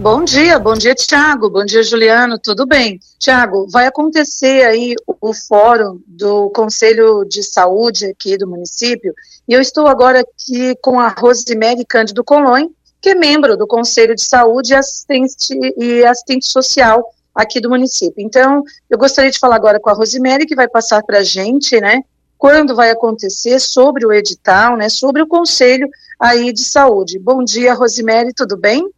Bom dia, bom dia, Tiago. Bom dia, Juliano. Tudo bem? Tiago, vai acontecer aí o, fórum do Conselho de Saúde aqui do município, e eu estou agora aqui com a Rosemary Cândido Colon, que é membro do Conselho de Saúde e assistente, e assistente social aqui do município. Então, eu gostaria de falar agora com a Rosemary, que vai passar para a gente, né, quando vai acontecer, sobre o edital, né, sobre o Conselho aí de Saúde. Bom dia, Rosemary, tudo bem?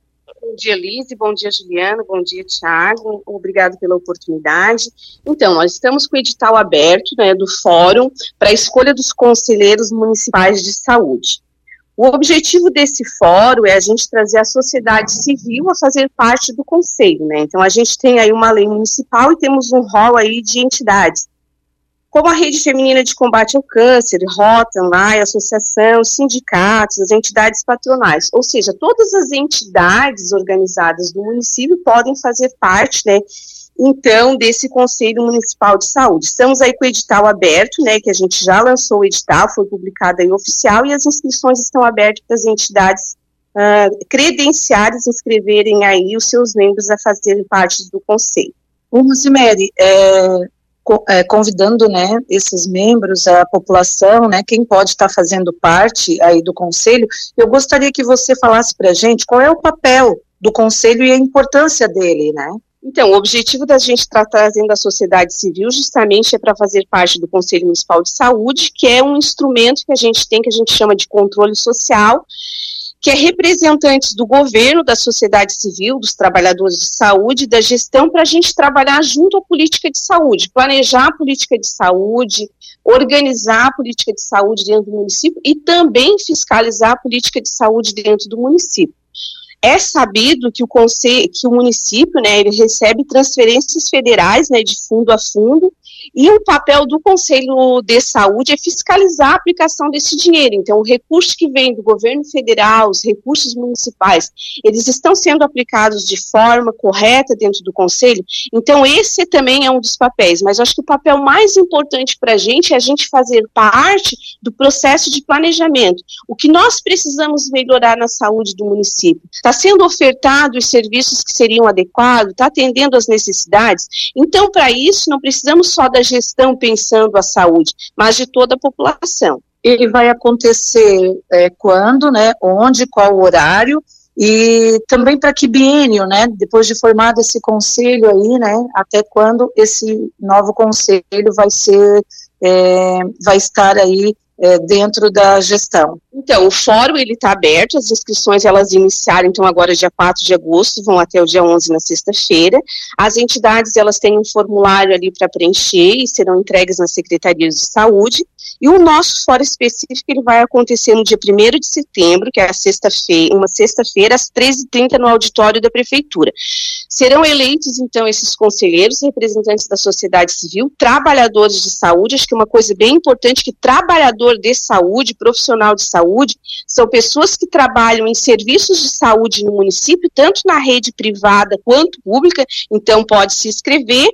Bom dia, Lise. Bom dia, Juliano. Bom dia, Tiago. Obrigado pela oportunidade. Então, nós estamos com o edital aberto né, do Fórum para a escolha dos conselheiros municipais de saúde. O objetivo desse fórum é a gente trazer a sociedade civil a fazer parte do conselho, né? Então a gente tem aí uma lei municipal e temos um rol aí de entidades como a Rede Feminina de Combate ao Câncer, Rotan, LAI, Associação, sindicatos, as entidades patronais, ou seja, todas as entidades organizadas do município podem fazer parte, né, então, desse Conselho Municipal de Saúde. Estamos aí com o edital aberto, né, que a gente já lançou o edital, foi publicado aí oficial, e as inscrições estão abertas para as entidades uh, credenciadas inscreverem aí os seus membros a fazerem parte do Conselho. É, é, convidando, né, esses membros, a população, né, quem pode estar tá fazendo parte aí do conselho, eu gostaria que você falasse para a gente qual é o papel do conselho e a importância dele, né? Então, o objetivo da gente estar tá trazendo a sociedade civil justamente é para fazer parte do Conselho Municipal de Saúde, que é um instrumento que a gente tem, que a gente chama de controle social, que é representantes do governo, da sociedade civil, dos trabalhadores de saúde, da gestão, para a gente trabalhar junto à política de saúde, planejar a política de saúde, organizar a política de saúde dentro do município e também fiscalizar a política de saúde dentro do município. É sabido que o, conselho, que o município, né, ele recebe transferências federais, né, de fundo a fundo, e o papel do Conselho de Saúde é fiscalizar a aplicação desse dinheiro. Então, o recurso que vem do governo federal, os recursos municipais, eles estão sendo aplicados de forma correta dentro do Conselho. Então, esse também é um dos papéis. Mas acho que o papel mais importante para a gente é a gente fazer parte do processo de planejamento. O que nós precisamos melhorar na saúde do município? Está sendo ofertado os serviços que seriam adequados? Está atendendo às necessidades? Então, para isso, não precisamos só da gestão pensando a saúde, mas de toda a população. Ele vai acontecer é, quando, né, onde, qual horário, e também para que biênio, né, depois de formado esse conselho aí, né, até quando esse novo conselho vai ser, é, vai estar aí é, dentro da gestão. Então, o fórum ele está aberto, as inscrições elas iniciaram então agora dia 4 de agosto, vão até o dia 11 na sexta-feira. As entidades elas têm um formulário ali para preencher e serão entregues nas secretarias de saúde. E o nosso fórum específico ele vai acontecer no dia 1 de setembro, que é sexta-feira, uma sexta-feira, às 13h30 no auditório da Prefeitura. Serão eleitos, então, esses conselheiros, representantes da sociedade civil, trabalhadores de saúde, acho que é uma coisa bem importante, que trabalhador de saúde, profissional de saúde, são pessoas que trabalham em serviços de saúde no município, tanto na rede privada quanto pública, então pode se inscrever,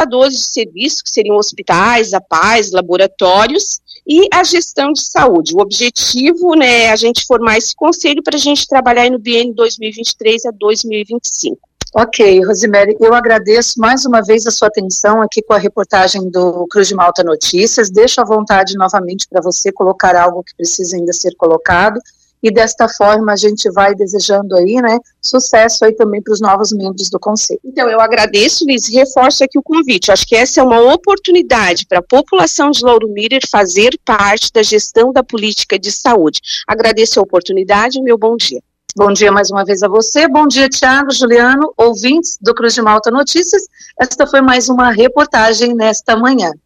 prestadores de serviços, que seriam hospitais, APAES, laboratórios, e a gestão de saúde. O objetivo né, é a gente formar esse conselho para a gente trabalhar no biênio 2023 a 2025. Ok, Rosemary, eu agradeço mais uma vez a sua atenção aqui com a reportagem do Cruz de Malta Notícias. Deixo à vontade novamente para você colocar algo que precisa ainda ser colocado e desta forma a gente vai desejando aí, né, sucesso aí também para os novos membros do conselho. Então, eu agradeço, Liz, e reforço aqui o convite. Acho que essa é uma oportunidade para a população de Lauro Miller fazer parte da gestão da política de saúde. Agradeço a oportunidade e meu bom dia. Bom dia mais uma vez a você. Bom dia, Tiago, Juliano, ouvintes do Cruz de Malta Notícias. Esta foi mais uma reportagem nesta manhã.